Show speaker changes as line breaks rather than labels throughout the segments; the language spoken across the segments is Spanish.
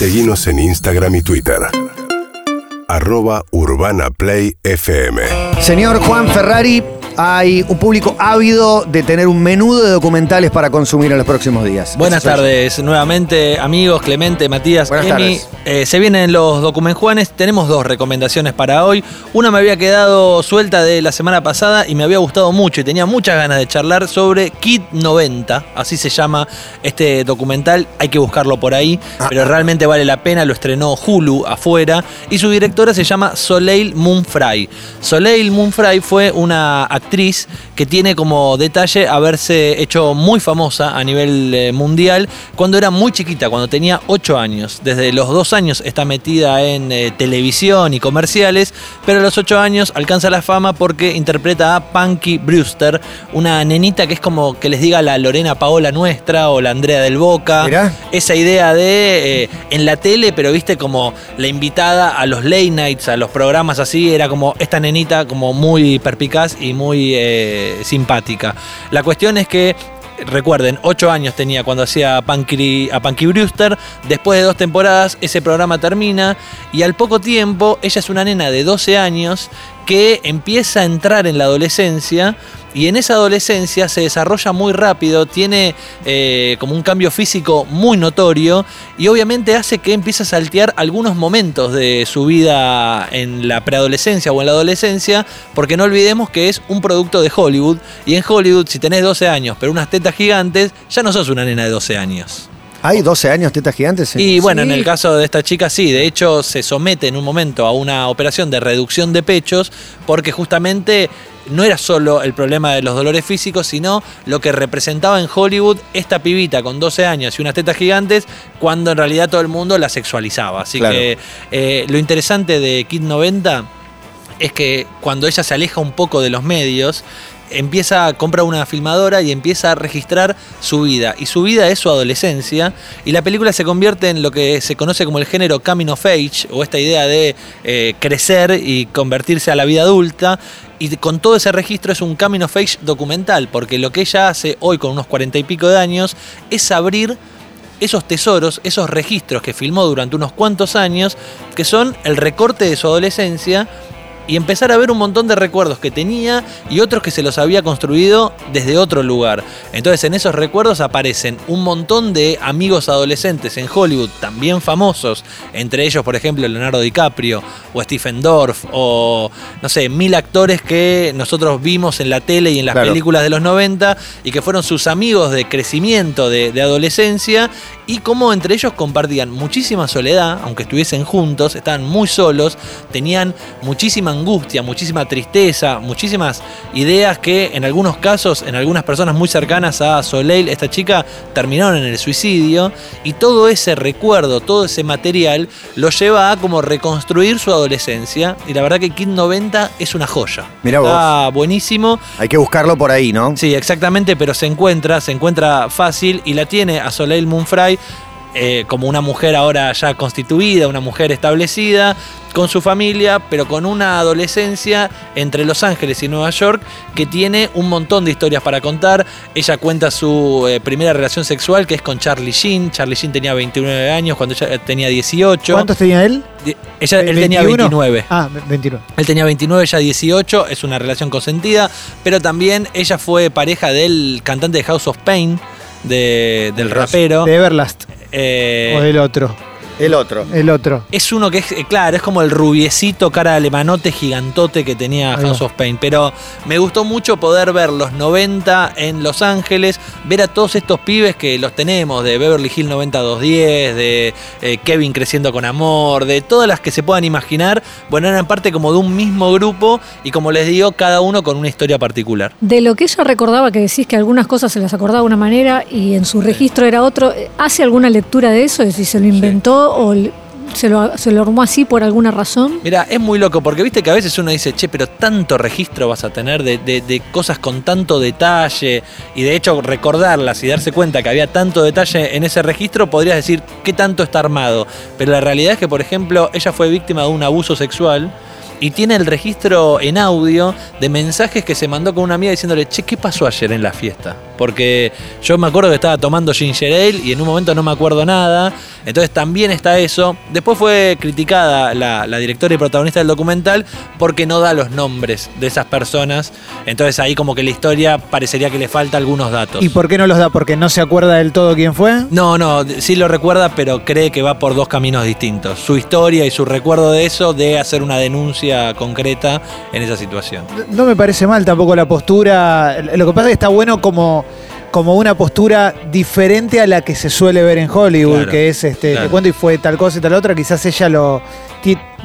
Seguimos en Instagram y Twitter. Arroba Urbana Play FM.
Señor Juan Ferrari, hay un público ávido de tener un menudo de documentales para consumir en los próximos días.
Buenas
Eso soy yo.
tardes, nuevamente amigos, Clemente, Matías,
Buenas
Emi.
tardes.
Eh, se vienen los documenjuanes, tenemos dos recomendaciones para hoy. Una me había quedado suelta de la semana pasada y me había gustado mucho y tenía muchas ganas de charlar sobre Kid 90, así se llama este documental, hay que buscarlo por ahí,
Ah,
pero realmente vale la pena, lo estrenó Hulu afuera y su directora se llama Soleil Moonfry. Soleil Moonfry fue una actriz que tiene como detalle haberse hecho muy famosa a nivel eh, mundial cuando era muy chiquita, cuando tenía 8 años. Desde los 2 años está metida en eh, televisión y comerciales, pero a los 8 años alcanza la fama porque interpreta a Punky Brewster, una nenita que es como que les diga la Lorena Paola nuestra o la Andrea del Boca.
Mirá.
Esa idea de eh, en la tele, pero viste como la invitada a los late nights, a los programas así, era como esta nenita como muy perpicaz y muy eh, simpática. La cuestión es que Recuerden, 8 años tenía cuando hacía a a Punky Brewster. Después de dos temporadas, ese programa termina. Y al poco tiempo, ella es una nena de 12 años que empieza a entrar en la adolescencia. Y en esa adolescencia se desarrolla muy rápido, tiene eh, como un cambio físico muy notorio y obviamente hace que empiece a saltear algunos momentos de su vida en la preadolescencia o en la adolescencia, porque no olvidemos que es un producto de Hollywood y en Hollywood si tenés 12 años pero unas tetas gigantes, ya no sos una nena de 12 años.
¿Hay 12 años tetas gigantes?
Y bueno, en el caso de esta chica sí, de hecho se somete en un momento a una operación de reducción de pechos porque justamente no era solo el problema de los dolores físicos, sino lo que representaba en Hollywood esta pibita con 12 años y unas tetas gigantes cuando en realidad todo el mundo la sexualizaba. Así
Claro.
que eh, lo interesante de Kid 90 es que cuando ella se aleja un poco de los medios, empieza a comprar una filmadora y empieza a registrar su vida. Y su vida es su adolescencia. Y la película se convierte en lo que se conoce como el género coming of age, o esta idea de eh, crecer y convertirse a la vida adulta. Y con todo ese registro es un coming of age documental, porque lo que ella hace hoy con unos cuarenta y pico de años es abrir esos tesoros, esos registros que filmó durante unos cuantos años, que son el recorte de su adolescencia, y empezar a ver un montón de recuerdos que tenía y otros que se los había construido desde otro lugar. Entonces en esos recuerdos aparecen un montón de amigos adolescentes en Hollywood, también famosos, entre ellos por ejemplo Leonardo DiCaprio o Stephen Dorff o no sé, mil actores que nosotros vimos en la tele y en las
Claro.
películas de los 90 y que fueron sus amigos de crecimiento, de, de adolescencia y cómo entre ellos compartían muchísima soledad, aunque estuviesen juntos, estaban muy solos, tenían muchísima angustia, muchísima tristeza, muchísimas ideas que en algunos casos, en algunas personas muy cercanas a Soleil, esta chica, terminaron en el suicidio y todo ese recuerdo, todo ese material lo lleva a como reconstruir su adolescencia y la verdad que Kid 90 es una joya.
Mirá vos.
Está buenísimo.
Hay que buscarlo por ahí, ¿no?
Sí, exactamente, pero se encuentra, se encuentra fácil y la tiene a Soleil Moonfry eh, como una mujer ahora ya constituida, una mujer establecida, con su familia, pero con una adolescencia entre Los Ángeles y Nueva York que tiene un montón de historias para contar. Ella cuenta su eh, primera relación sexual que es con Charlie Sheen. Charlie Sheen tenía 29 años cuando ella tenía 18.
¿Cuántos tenía él?
Ella, él tenía
21.
29.
Ah, ve- 29.
Él tenía 29, ella 18, es una relación consentida, pero también ella fue pareja del cantante de House of Pain, de- del rapero.
De Everlast.
Eh,
o del otro.
El otro.
El otro.
es uno que es, eh, claro, es como el rubiecito, cara de alemanote, gigantote que tenía House of Pain. Pero me gustó mucho poder ver los 90 en Los Ángeles, ver a todos estos pibes que los tenemos, de Beverly Hill 90210, de eh, Kevin creciendo con amor, de todas las que se puedan imaginar. Bueno, eran parte como de un mismo grupo y como les digo, cada uno con una historia particular.
De lo que ella recordaba, que decís que algunas cosas se las acordaba de una manera y en su registro era otro, ¿hace alguna lectura de eso? De si se lo inventó o se lo, se lo armó así por alguna razón.
Mira, es muy loco porque viste que a veces uno dice, che, pero tanto registro vas a tener de, de- de cosas con tanto detalle y de hecho recordarlas y darse cuenta que había tanto detalle en ese registro, podrías decir qué tanto está armado. Pero la realidad es que, por ejemplo, ella fue víctima de un abuso sexual. Y tiene el registro en audio de mensajes que se mandó con una amiga diciéndole, che, ¿qué pasó ayer en la fiesta? Porque yo me acuerdo que estaba tomando ginger ale y en un momento no me acuerdo nada. Entonces también está eso. Después fue criticada la, la directora y protagonista del documental porque no da los nombres de esas personas. Entonces ahí como que la historia parecería que le falta algunos datos.
¿Y por qué no los da? ¿Porque no se acuerda del todo quién fue?
No, no, sí lo recuerda, pero cree que va por dos caminos distintos. Su historia y su recuerdo de eso, de hacer una denuncia concreta en esa situación.
No me parece mal tampoco la postura. Lo que pasa es que está bueno como, como una postura diferente a la que se suele ver en Hollywood,
Claro,
que es este,
claro.
te cuento y fue tal cosa y tal otra. Quizás ella lo.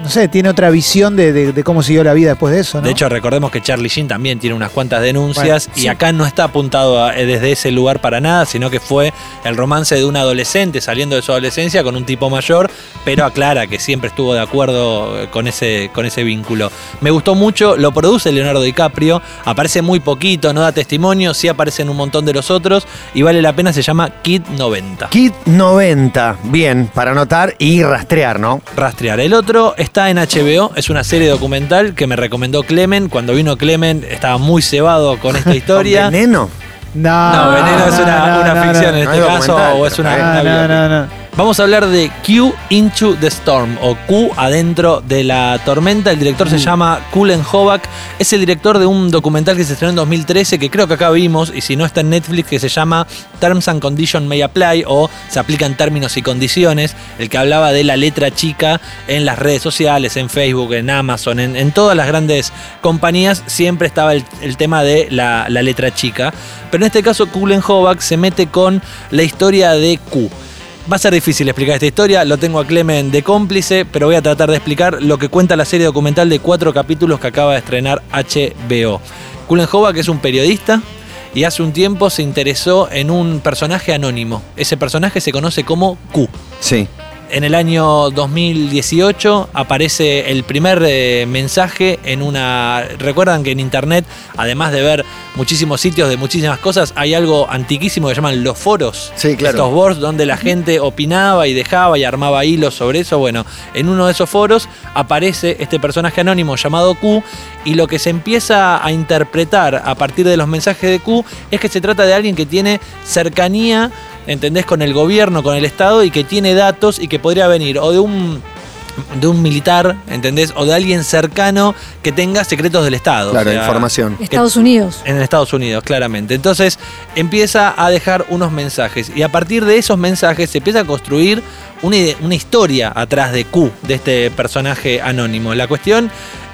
No sé, tiene otra visión de, de- de cómo siguió la vida después de eso, ¿no?
De hecho, recordemos que Charlie Sheen también tiene unas cuantas denuncias
Bueno,
y
sí.
acá no está apuntado a- eh, desde ese lugar para nada, sino que fue el romance de un adolescente saliendo de su adolescencia con un tipo mayor, pero aclara que siempre estuvo de acuerdo eh, con ese, con ese vínculo. Me gustó mucho, lo produce Leonardo DiCaprio, aparece muy poquito, no da testimonio, sí aparecen un montón de los otros y vale la pena, se llama Kid 90.
Kit 90, bien, para anotar y rastrear, ¿no?
Rastrear. El otro está en HBO, es una serie documental que me recomendó Clemen. Cuando vino Clemen estaba muy cebado con esta historia.
¿Con veneno?
No,
No, Veneno es una,
no,
una
no,
ficción
no.
en este caso, o es una,
No, no, no.
Vamos a hablar de Q Into the Storm o Q adentro de la tormenta. El director
Mm.
se llama Kulen Hovak. Es el director de un documental que se estrenó en 2013 que creo que acá vimos y si no está en Netflix que se llama Terms and Conditions May Apply o se aplican términos y condiciones. El que hablaba de la letra chica en las redes sociales, en Facebook, en Amazon, en, en todas las grandes compañías siempre estaba el, el tema de la, la letra chica. Pero en este caso Kulen Hovak se mete con la historia de Q. Va a ser difícil explicar esta historia, lo tengo a Clemen de cómplice, pero voy a tratar de explicar lo que cuenta la serie documental de cuatro capítulos que acaba de estrenar HBO. Kulen Hovak es un periodista y hace un tiempo se interesó en un personaje anónimo. Ese personaje se conoce como Q.
Sí.
En el año 2018 aparece el primer eh, mensaje en una... Recuerdan que en internet, además de ver muchísimos sitios de muchísimas cosas, hay algo antiquísimo que llaman los foros.
Sí, claro.
Estos boards donde la gente opinaba y dejaba y armaba hilos sobre eso. Bueno, en uno de esos foros aparece este personaje anónimo llamado Q y lo que se empieza a interpretar a partir de los mensajes de Q es que se trata de alguien que tiene cercanía, ¿entendés? Con el gobierno, con el Estado y que tiene datos y que podría venir o de un de un militar, ¿entendés? O de alguien cercano que tenga secretos del Estado.
Claro,
O sea,
información.
Estados Unidos.
en Estados Unidos, claramente. Entonces empieza a dejar unos mensajes y a partir de esos mensajes se empieza a construir una, una historia atrás de Q, de este personaje anónimo. La cuestión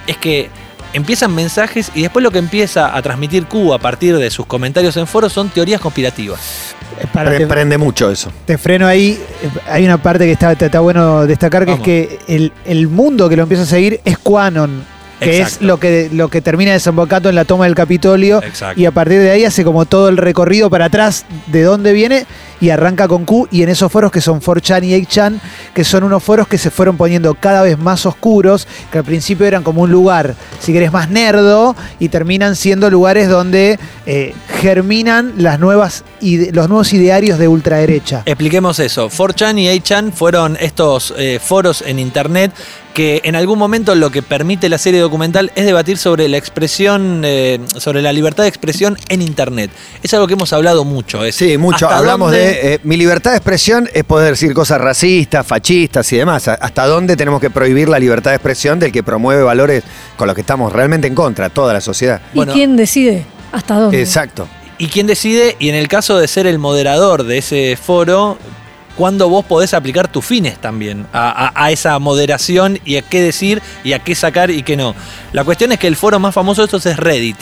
es que empiezan mensajes y después lo que empieza a transmitir Q a partir de sus comentarios en foros son teorías conspirativas.
Eh, para-
Pre- prende mucho eso.
te freno ahí. Eh, Hay una parte que está, está- está bueno destacar, que
Vamos.
es que el, el mundo que lo empieza a seguir es Quanon, que es lo que, lo que termina desembocando en la toma del Capitolio.
Exacto.
Y a partir de ahí hace como todo el recorrido para atrás de dónde viene y arranca con Q y en esos foros que son 4chan y 8chan, que son unos foros que se fueron poniendo cada vez más oscuros, que al principio eran como un lugar, si querés, más nerdo y terminan siendo lugares donde eh, germinan las nuevas los nuevos idearios de ultraderecha.
Expliquemos eso. 4chan y 8chan fueron estos eh, foros en internet que en algún momento lo que permite la serie documental es debatir sobre la expresión, eh, sobre la libertad de expresión en internet. Es algo que hemos hablado mucho. es
Sí, mucho. Hablamos
dónde-
de. eh, mi libertad de expresión es poder decir cosas racistas, fascistas y demás. ¿Hasta dónde tenemos que prohibir la libertad de expresión del que promueve valores con los que estamos realmente en contra, toda la sociedad?
Bueno.
¿Y quién decide hasta dónde?
Exacto.
¿Y quién decide? Y en el caso de ser el moderador de ese foro, ¿cuándo vos podés aplicar tus fines también a, a- a esa moderación y a qué decir y a qué sacar y qué no? La cuestión es que el foro más famoso de estos es Reddit.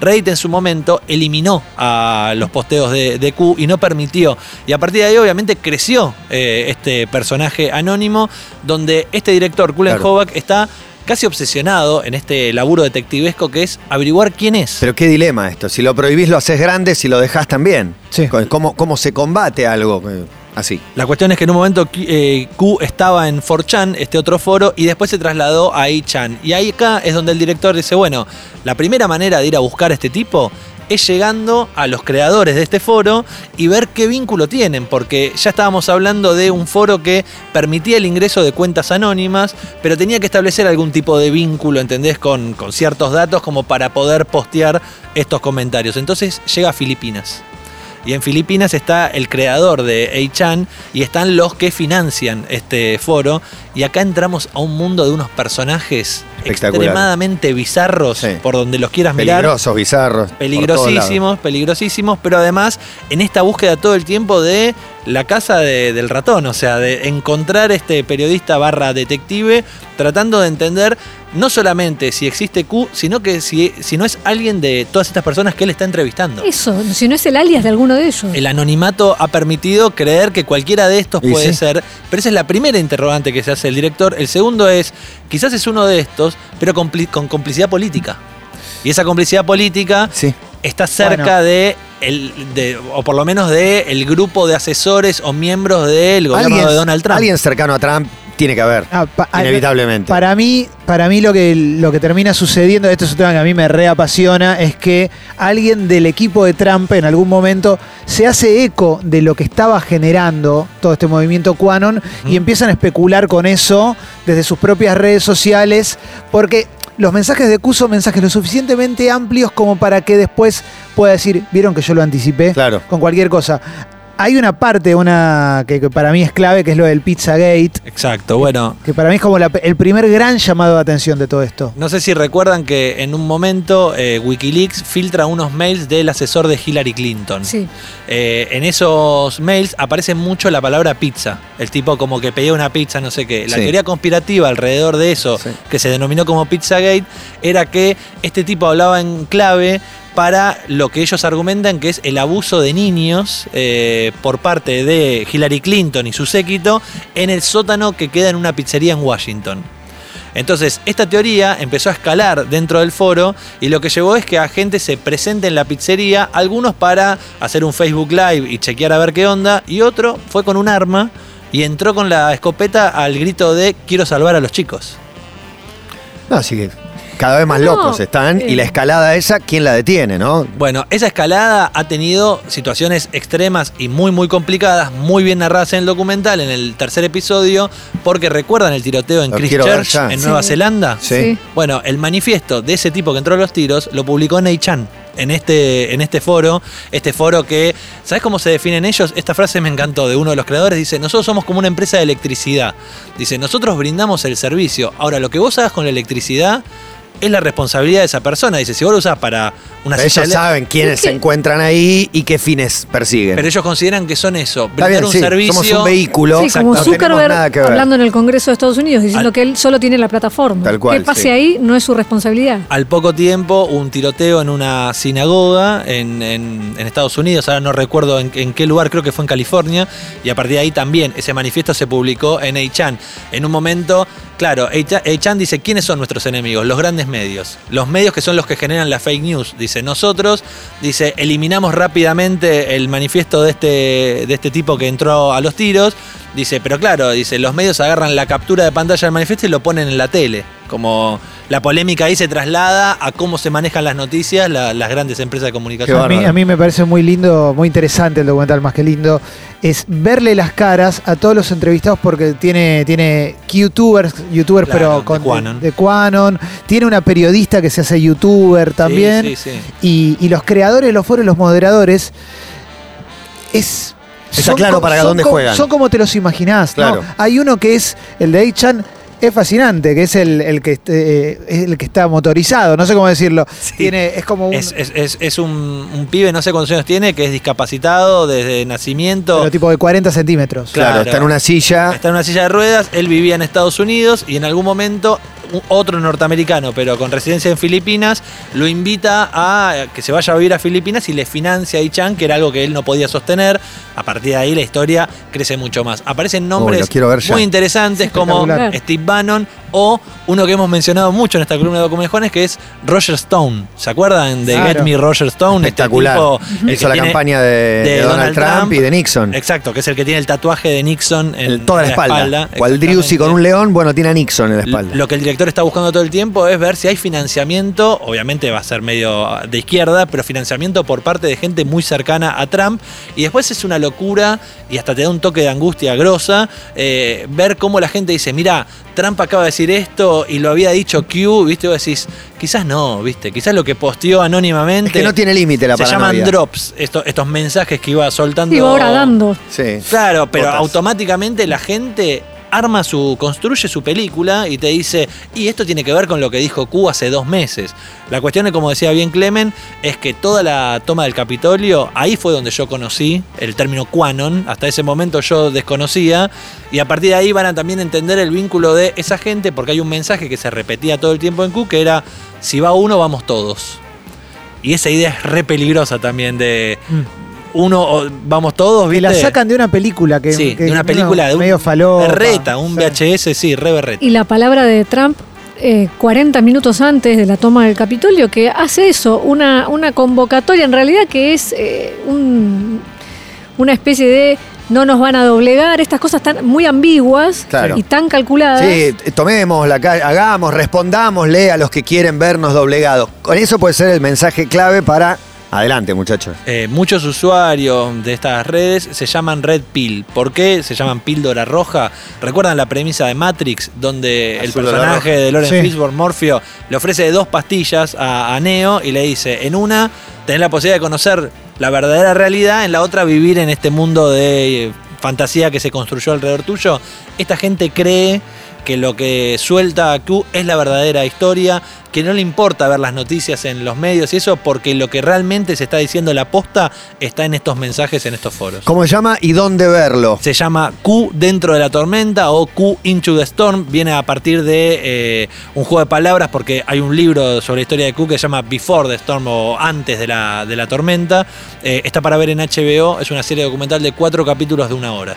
Reddit en su momento eliminó a los posteos de, de Q y no permitió. Y a partir de ahí obviamente creció eh, este personaje anónimo donde este director, Kulen
Claro.
Hovak, está casi obsesionado en este laburo detectivesco que es averiguar quién es.
Pero qué dilema esto. Si lo prohibís, lo haces grande, si lo dejás también.
Sí.
¿Cómo, cómo se combate algo así?
La cuestión es que en un momento eh, Q estaba en 4chan, este otro foro, y después se trasladó a 8chan. Y ahí acá es donde el director dice, bueno, la primera manera de ir a buscar a este tipo es llegando a los creadores de este foro y ver qué vínculo tienen, porque ya estábamos hablando de un foro que permitía el ingreso de cuentas anónimas, pero tenía que establecer algún tipo de vínculo, ¿entendés? Con, con ciertos datos como para poder postear estos comentarios. Entonces llega a Filipinas. Y en Filipinas está el creador de A-Chan y están los que financian este foro. Y acá entramos a un mundo de unos personajes extremadamente bizarros
Sí.
por donde los quieras mirar.
Peligrosos, bizarros.
Peligrosísimos, peligrosísimos, pero además en esta búsqueda todo el tiempo de la casa de- del ratón, o sea, de encontrar este periodista barra detective tratando de entender no solamente si existe Q, sino que si, si no es alguien de todas estas personas que él está entrevistando.
Eso, si no es el alias de alguno de ellos.
El anonimato ha permitido creer que cualquiera de estos puede
sí.
ser, pero esa es la primera interrogante que se hace el director. El segundo es, quizás es uno de estos, pero con complicidad política. Y esa complicidad política
Sí.
está cerca
Bueno.
de, el, de, o por lo menos de el grupo de asesores o miembros del gobierno
Alguien-
de Donald Trump.
Alguien cercano a Trump tiene que haber.
Ah, pa- ah,
Inevitablemente.
Para mí, para mí lo que, lo que termina sucediendo, esto es un tema que a mí me reapasiona, es que alguien del equipo de Trump en algún momento se hace eco de lo que estaba generando todo este movimiento QAnon y empiezan a especular con eso desde sus propias redes sociales, porque los mensajes de Q son mensajes lo suficientemente amplios como para que después pueda decir, vieron que yo lo anticipé
Claro.
con cualquier cosa. Hay una parte, una que, que para mí es clave, que es lo del Pizzagate,
Exacto, bueno.
que para mí es como la- el primer gran llamado de atención de todo esto.
No sé si recuerdan que en un momento eh, Wikileaks filtra unos mails del asesor de Hillary Clinton.
Sí.
Eh, en esos mails aparece mucho la palabra pizza. El tipo como que pedía una pizza, no sé qué. La
Sí.
teoría conspirativa alrededor de eso,
Sí.
que se denominó como Pizzagate, era que este tipo hablaba en clave para lo que ellos argumentan que es el abuso de niños eh, por parte de Hillary Clinton y su séquito en el sótano que queda en una pizzería en Washington. Entonces, esta teoría empezó a escalar dentro del foro y lo que llevó es que a gente se presente en la pizzería, algunos para hacer un Facebook Live y chequear a ver qué onda, y otro fue con un arma y entró con la escopeta al grito de quiero salvar a los chicos.
Así que cada vez más
No,
locos están.
eh.
Y la escalada esa, ¿quién la detiene, no?
Bueno, esa escalada ha tenido situaciones extremas y muy muy complicadas, muy bien narradas en el documental, en el tercer episodio, porque recuerdan el tiroteo en Christchurch, en
Sí.
Nueva Zelanda.
Sí.
Bueno, el manifiesto de ese tipo que entró a los tiros lo publicó Neichan en este, en este foro. Este foro que, ¿sabes cómo se definen ellos? Esta frase me encantó de uno de los creadores. Dice, nosotros somos como una empresa de electricidad. Dice, nosotros brindamos el servicio. Ahora, lo que vos hagas con la electricidad es la responsabilidad de esa persona. Dice, si vos lo usás para una
Ellos
silla elé-
saben quiénes
Es
se encuentran ahí y qué fines persiguen.
Pero ellos consideran que son eso,
Está
brindar
bien,
un
sí,
servicio.
somos un vehículo.
Sí, como Zuckerberg
que
hablando en el Congreso de Estados Unidos, diciendo
Al-
que él solo tiene la plataforma.
Tal cual,
que pase
sí.
ahí no es su responsabilidad.
Al poco tiempo, un tiroteo en una sinagoga en, en- en Estados Unidos, ahora no recuerdo en, en qué lugar, creo que fue en California, y a partir de ahí también ese manifiesto se publicó en A-Chan. En un momento, claro, A-Chan dice, ¿quiénes son nuestros enemigos? Los grandes medios. Los medios que son los que generan la fake news. Dice, nosotros, dice, eliminamos rápidamente el manifiesto de este, de este tipo que entró a los tiros. Dice, pero claro, dice, los medios agarran la captura de pantalla del manifiesto y lo ponen en la tele. Como la polémica ahí se traslada a cómo se manejan las noticias la- las grandes empresas de comunicación.
A mí, a mí me parece muy lindo, muy interesante el documental, más que lindo, es verle las caras a todos los entrevistados porque tiene, tiene youtubers, youtubers
Claro,
pero
de
con
Quanon.
de Quanon, tiene una periodista que se hace youtuber también,
Sí, sí, sí.
Y, y los creadores, los foros, los moderadores, es...
Está
son
claro para dónde juegan.
Son como te los imaginás, ¿no?
Claro.
Hay uno que es el de A-Chan, es fascinante, que es el, el que eh, es el que está motorizado, no sé cómo decirlo. Tiene, es como un
Es, es- es- es un, un pibe, no sé cuántos años tiene, que es discapacitado desde nacimiento.
pero tipo de 40 centímetros.
Claro,
Claro.
está en una silla.
Está en una silla de ruedas, él vivía en Estados Unidos y en algún momento otro norteamericano, pero con residencia en Filipinas, lo invita a que se vaya a vivir a Filipinas y le financia a Ichan, que era algo que él no podía sostener. A partir de ahí la historia crece mucho más. Aparecen nombres muy interesantes como. Steve Bannon o uno que hemos mencionado mucho en esta columna de Documentones, que es Roger Stone. ¿Se acuerdan de
Claro.
Get Me Roger Stone? Este
Espectacular.
tipo, el
Hizo
que
la
tiene-
campaña de, de Donald, Trump, y de Nixon.
Exacto, que es el que tiene el tatuaje de Nixon en,
En toda la
en
espalda. Cual Driussi con un león, bueno, tiene a Nixon en la espalda.
Lo que el director está buscando todo el tiempo es ver si hay financiamiento, obviamente va a ser medio de izquierda, pero financiamiento por parte de gente muy cercana a Trump. Y después es una locura y hasta te da un toque de angustia grosa eh, ver cómo la gente dice, mira, Trump acaba de decir esto y lo había dicho Q, ¿viste? Vos decís, quizás no, ¿viste? Quizás lo que posteó anónimamente.
Es que no tiene límite la
Se
paranoia.
llaman drops, esto- estos mensajes que iba soltando.
Va ahora dando.
Sí.
Claro, pero
Botas.
automáticamente la gente arma su, construye su película y te dice, y esto tiene que ver con lo que dijo Q hace dos meses. La cuestión, es, como decía bien Clemen, es que toda la toma del Capitolio, ahí fue donde yo conocí el término Quanon, hasta ese momento yo desconocía, y a partir de ahí van a también entender el vínculo de esa gente, porque hay un mensaje que se repetía todo el tiempo en Q, que era, si va uno, vamos todos. Y esa idea es re peligrosa también de... Uno, o- vamos todos,
Que
¿viste?
la sacan de una película que,
Sí,
que-
de una película de un
medio falopa.
berreta, un. VHS, sí, re berreta.
Y la palabra de Trump, eh, 40 minutos antes de la toma del Capitolio, que hace eso, una, una convocatoria en realidad que es eh, un- una especie de no nos van a doblegar, estas cosas tan muy ambiguas
Claro.
y tan calculadas.
Sí, tomemos la ca- hagamos, respondámosle a los que quieren vernos doblegados. Con eso puede ser el mensaje clave para. Adelante, muchachos.
Eh, muchos usuarios de estas redes se llaman Red Pill. ¿Por qué se llaman píldora roja? ¿Recuerdan la premisa de Matrix, donde el
Azul
personaje de Lawrence
Sí.
Fishburne, Morfeo, le ofrece dos pastillas a, a Neo y le dice, en una tenés la posibilidad de conocer la verdadera realidad, en la otra vivir en este mundo de eh, fantasía que se construyó alrededor tuyo? Esta gente cree que lo que suelta Q es la verdadera historia, que no le importa ver las noticias en los medios y eso, porque lo que realmente se está diciendo la posta está en estos mensajes, en estos foros.
¿Cómo se llama y dónde verlo?
Se llama Q dentro de la tormenta o Q into the storm. Viene a partir de eh, un juego de palabras porque hay un libro sobre la historia de Q que se llama Before the Storm o Antes de la, de la tormenta. Eh, está para ver en HBO. Es una serie documental de cuatro capítulos de una hora.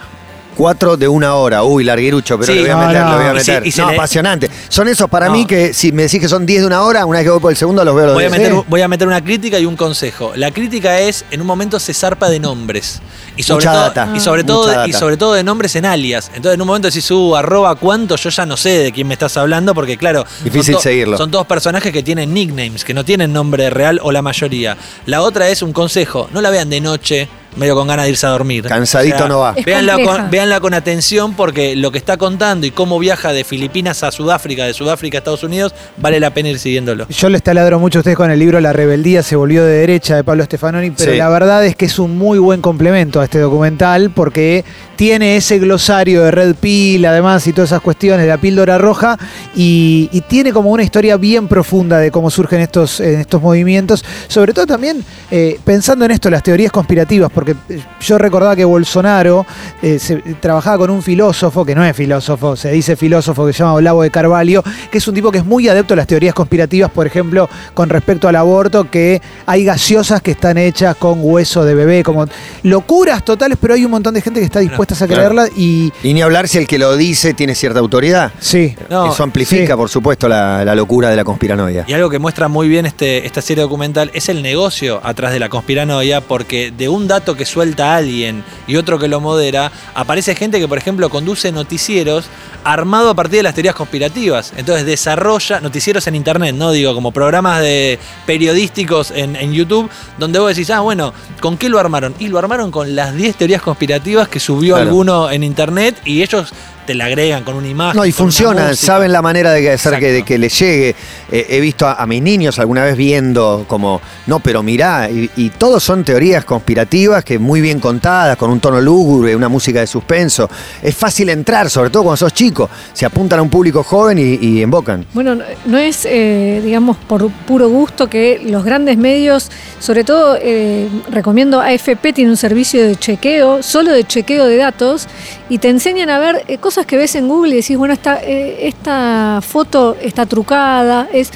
Cuatro de una hora. Uy, larguirucho, pero
Sí,
le voy a meter,
no.
le voy a
Y si-
meter.
y si
no,
le-
apasionante. Son esos para
No.
mí que si me decís que son 10 de una hora, una vez que voy por el segundo los veo los
Voy a,
10.
meter,
Sí.
voy a meter una crítica y un consejo. La crítica es, en un momento se zarpa de nombres. Y sobre,
Mucha
todo,
data.
Y, sobre todo, y sobre todo de nombres en alias. Entonces en un momento decís, uh, arroba cuánto, yo ya no sé de quién me estás hablando, porque claro,
Difícil
son,
seguirlo.
son todos personajes que tienen nicknames, que no tienen nombre real o la mayoría. La otra es un consejo, no la vean de noche, medio con ganas de irse a dormir.
Cansadito no va.
Véanla con, véanla con atención porque lo que está contando y cómo viaja de Filipinas a Sudáfrica, de Sudáfrica a Estados Unidos, vale la pena ir siguiéndolo.
Yo les taladro mucho a ustedes con el libro La rebeldía se volvió de derecha de Pablo Stefanoni, pero
Sí.
la verdad es que es un muy buen complemento a este documental porque tiene ese glosario de Red Pill, además, y todas esas cuestiones la píldora roja, y, tiene como una historia bien profunda de cómo surgen estos, estos movimientos, sobre todo también eh, pensando en esto, las teorías conspirativas, porque eh, yo recordaba que Bolsonaro eh, trabajaba con un filósofo, que no es filósofo, se dice filósofo, que se llama Olavo de Carvalho, que es un tipo que es muy adepto a las teorías conspirativas, por ejemplo, con respecto al aborto, que hay gaseosas que están hechas con hueso de bebé, como locuras totales, pero hay un montón de gente que está dispuesta a
Claro.
creerla y
Y ni hablar si el que lo dice tiene cierta autoridad.
sí.
No,
Eso amplifica,
sí.
por supuesto, la, la locura de la conspiranoia.
Y algo que muestra muy bien este, esta serie documental es el negocio atrás de la conspiranoia, porque de un dato que suelta alguien y otro que lo modera, aparece gente que, por ejemplo, conduce noticieros armado a partir de las teorías conspirativas. Entonces desarrolla noticieros en internet, no digo, como programas de periodísticos en, en YouTube, donde vos decís, ah, bueno, ¿con qué lo armaron? Y lo armaron con las 10 teorías conspirativas que subió Alguno en internet y ellos te la agregan con una imagen.
No, y funciona, saben la manera de que- hacer que, de que le llegue. Eh, he visto a, a mis niños alguna vez viendo como, no, pero mirá, y, y todos son teorías conspirativas que muy bien contadas, con un tono lúgubre, una música de suspenso. Es fácil entrar, sobre todo cuando sos chico. Se apuntan a un público joven y, y embocan.
Bueno, no- es, eh, digamos, por puro gusto que los grandes medios, sobre todo eh, recomiendo AFP, tiene un servicio de chequeo, solo de chequeo de datos, y te enseñan a ver eh, que ves en Google y decís, bueno, esta, eh, esta foto está trucada, es...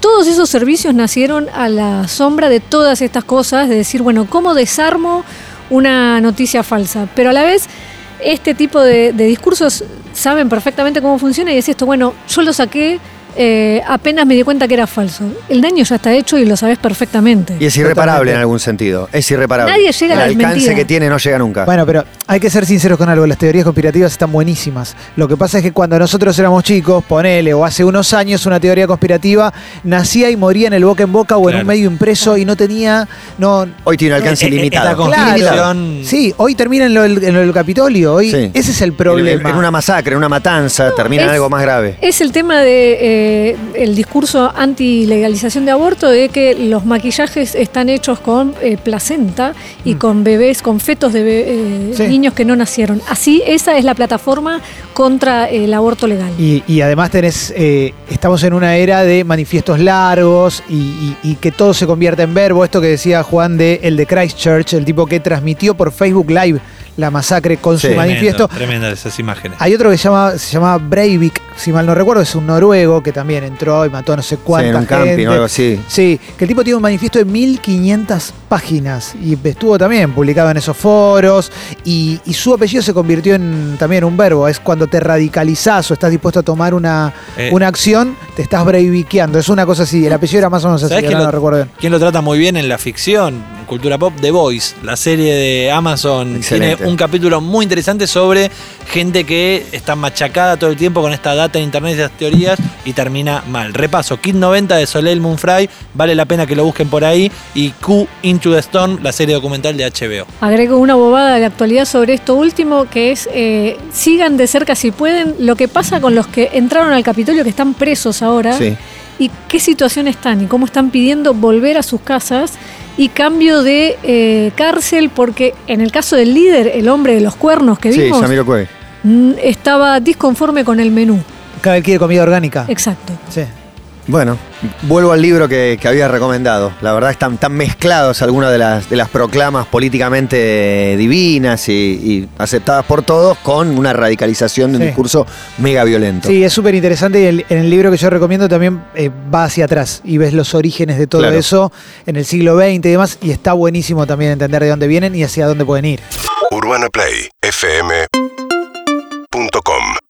Todos esos servicios nacieron a la sombra de todas estas cosas, de decir, bueno, ¿cómo desarmo una noticia falsa? Pero a la vez, este tipo de, de discursos saben perfectamente cómo funciona y es esto, bueno, yo lo saqué eh, apenas me di cuenta que era falso. El daño ya está hecho y lo sabes perfectamente.
Y es irreparable
Totalmente.
en algún sentido. Es irreparable.
Nadie llega a
El
la
alcance que tiene no llega nunca.
Bueno, pero hay que ser sinceros con algo, las teorías conspirativas están buenísimas. Lo que pasa es que cuando nosotros éramos chicos, ponele, o hace unos años, una teoría conspirativa nacía y moría en el boca en boca o en un medio impreso y no tenía... No,
Hoy tiene un alcance
Eh, eh,
ilimitado.
esta
Claro.
conspiración-
Sí, hoy termina en lo, del- en lo del Capitolio, hoy
Sí.
ese es el problema.
En, una masacre, en una matanza, termina en algo más grave.
Es el tema de eh, el discurso anti-legalización de aborto, de que los maquillajes están hechos con eh, placenta y con bebés, con fetos de be- eh,
Sí.
niños que no nacieron. Así, esa es la plataforma contra el aborto legal.
Y, y además tenés, eh, estamos en una era de manifiestos largos y, y- y que todo se convierte en verbo. Esto que decía Juan de el de Christchurch, el tipo que transmitió por Facebook Live la masacre con
Sí.
su manifiesto.
Tremendas esas imágenes.
Hay otro que se llama, se llama Breivik, si mal no recuerdo, es un noruego que también entró y mató a no sé
Sí,
cuánta
en un camping
gente.
o algo así.
Sí, que el tipo tiene un manifiesto de 1500 páginas y estuvo también publicado en esos foros y, y su apellido se convirtió en también un verbo, es cuando te radicalizás o estás dispuesto a tomar una,
Eh.
una acción, te estás breiviqueando, es una cosa así, el apellido era más o menos así,
¿Sabés
ahora
quién
no
lo,
recuerdo bien.
quién lo trata muy bien en la ficción, cultura pop? The Voice, la serie de Amazon.
Excelente.
Tiene un capítulo muy interesante sobre gente que está machacada todo el tiempo con esta data en internet y esas teorías y termina mal. Repaso, Kid 90 de Soleil Moonfry, vale la pena que lo busquen por ahí. Y Q Into the Storm, la serie documental de HBO.
Agrego una bobada de actualidad sobre esto último, que es eh, sigan de cerca si pueden lo que pasa con los que entraron al Capitolio, que están presos ahora,
Sí.
y qué situación están y cómo están pidiendo volver a sus casas y cambio de eh, cárcel, porque en el caso del líder, el hombre de los cuernos que
Sí,
vimos,
Samiro Cuey.
mm, estaba disconforme con el menú.
Cada vez quiere comida orgánica.
Exacto.
Sí.
Bueno, vuelvo al libro que, que había recomendado. La verdad están tan mezclados algunas de las, de las proclamas políticamente divinas y, y aceptadas por todos con una radicalización de un
Sí.
discurso mega violento.
Sí, es súper interesante y el- en el libro que yo recomiendo también eh, va hacia atrás y ves los orígenes de todo
Claro.
eso en el siglo XX y demás y está buenísimo también entender de dónde vienen y hacia dónde pueden ir.
UrbanaPlayFM.com